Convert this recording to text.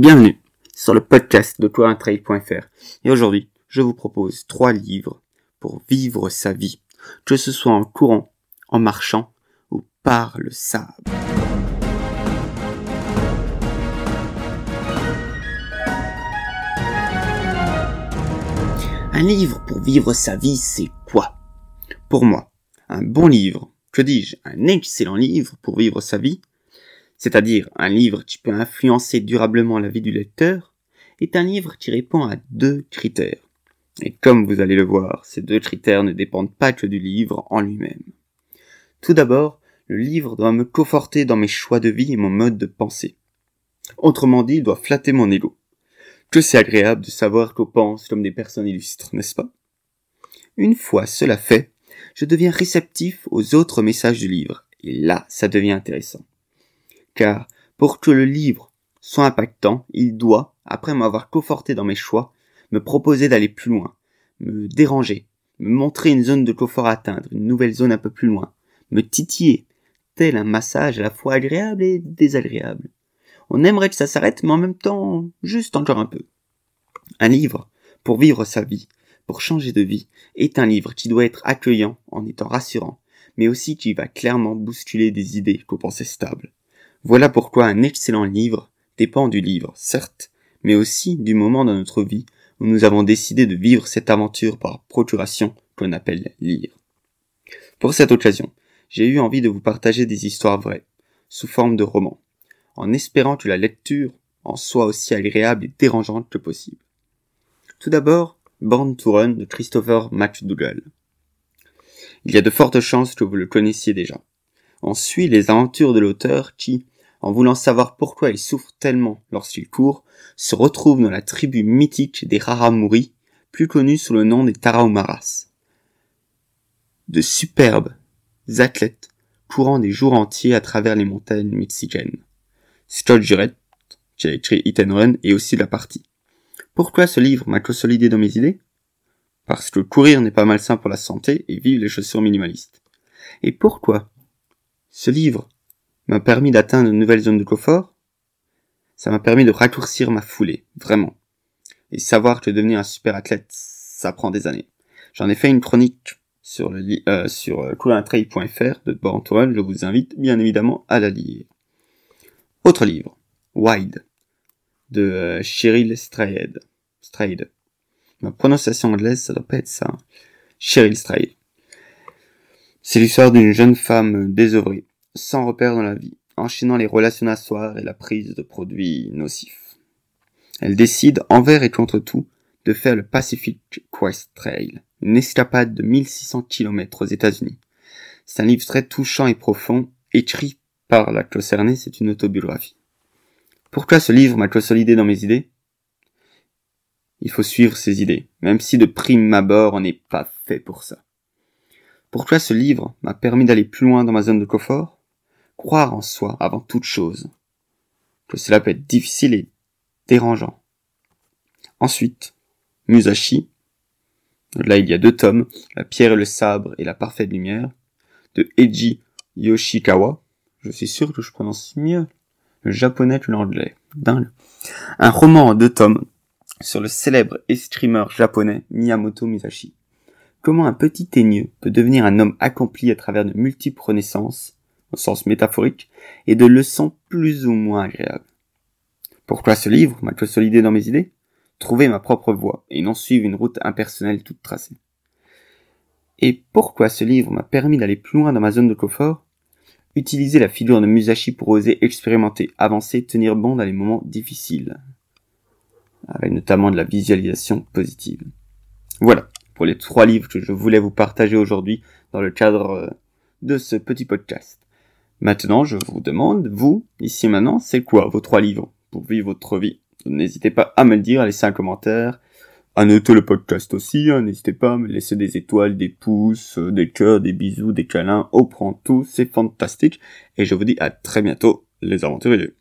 Bienvenue sur le podcast de tourintrade.fr et aujourd'hui je vous propose trois livres pour vivre sa vie, que ce soit en courant, en marchant ou par le sable. Un livre pour vivre sa vie, c'est quoi? Pour moi, un bon livre, que dis-je, un excellent livre pour vivre sa vie, c'est-à-dire un livre qui peut influencer durablement la vie du lecteur, est un livre qui répond à deux critères. Et comme vous allez le voir, ces deux critères ne dépendent pas que du livre en lui-même. Tout d'abord, le livre doit me conforter dans mes choix de vie et mon mode de pensée. Autrement dit, il doit flatter mon ego. Que c'est agréable de savoir qu'on pense comme des personnes illustres, n'est-ce pas? Une fois cela fait, je deviens réceptif aux autres messages du livre, et là, ça devient intéressant car pour que le livre soit impactant, il doit, après m'avoir conforté dans mes choix, me proposer d'aller plus loin, me déranger, me montrer une zone de confort à atteindre, une nouvelle zone un peu plus loin, me titiller, tel un massage à la fois agréable et désagréable. On aimerait que ça s'arrête, mais en même temps, juste encore un peu. Un livre, pour vivre sa vie, pour changer de vie, est un livre qui doit être accueillant en étant rassurant, mais aussi qui va clairement bousculer des idées qu'on pensait stables. Voilà pourquoi un excellent livre dépend du livre, certes, mais aussi du moment dans notre vie où nous avons décidé de vivre cette aventure par procuration qu'on appelle lire. Pour cette occasion, j'ai eu envie de vous partager des histoires vraies, sous forme de romans, en espérant que la lecture en soit aussi agréable et dérangeante que possible. Tout d'abord, Born to Run de Christopher McDougall. Il y a de fortes chances que vous le connaissiez déjà. On suit les aventures de l'auteur qui, en voulant savoir pourquoi il souffre tellement lorsqu'il court, se retrouve dans la tribu mythique des Raramuri, plus connue sous le nom des Tarahumaras. De superbes athlètes courant des jours entiers à travers les montagnes mexicaines. Scott Jurett, qui a écrit and Run, est aussi de la partie. Pourquoi ce livre m'a consolidé dans mes idées? Parce que courir n'est pas malsain pour la santé et vivre les chaussures minimalistes. Et pourquoi ce livre m'a permis d'atteindre de nouvelles zones de confort. Ça m'a permis de raccourcir ma foulée, vraiment. Et savoir que devenir un super athlète, ça prend des années. J'en ai fait une chronique sur le euh, sur euh, de Born Je vous invite bien évidemment à la lire. Autre livre, Wide, de euh, Cheryl Strayed. Strayed. Ma prononciation anglaise, ça doit pas être ça. Cheryl Strayed. C'est l'histoire d'une jeune femme désœuvrée, sans repère dans la vie, enchaînant les relations et la prise de produits nocifs. Elle décide, envers et contre tout, de faire le Pacific Quest Trail, une escapade de 1600 km aux États-Unis. C'est un livre très touchant et profond, écrit par la concernée, c'est une autobiographie. Pourquoi ce livre m'a consolidé dans mes idées? Il faut suivre ses idées, même si de prime abord on n'est pas fait pour ça. Pourquoi ce livre m'a permis d'aller plus loin dans ma zone de confort? Croire en soi avant toute chose. Que cela peut être difficile et dérangeant. Ensuite, Musashi. Là, il y a deux tomes, La pierre et le sabre et la parfaite lumière, de Eiji Yoshikawa. Je suis sûr que je prononce mieux le japonais que l'anglais. Dingue. Un roman en deux tomes sur le célèbre escrimeur japonais Miyamoto Musashi comment un petit teigneux peut devenir un homme accompli à travers de multiples renaissances, au sens métaphorique, et de leçons plus ou moins agréables. Pourquoi ce livre m'a consolidé dans mes idées? Trouver ma propre voie et non suivre une route impersonnelle toute tracée. Et pourquoi ce livre m'a permis d'aller plus loin dans ma zone de confort? Utiliser la figure de Musashi pour oser expérimenter, avancer, tenir bon dans les moments difficiles. Avec notamment de la visualisation positive. Voilà pour les trois livres que je voulais vous partager aujourd'hui dans le cadre euh, de ce petit podcast. Maintenant, je vous demande, vous, ici maintenant, c'est quoi vos trois livres pour vivre votre vie? N'hésitez pas à me le dire, à laisser un commentaire, à noter le podcast aussi, hein. n'hésitez pas à me laisser des étoiles, des pouces, euh, des cœurs, des bisous, des câlins, au prend tout, c'est fantastique, et je vous dis à très bientôt, les aventuriers.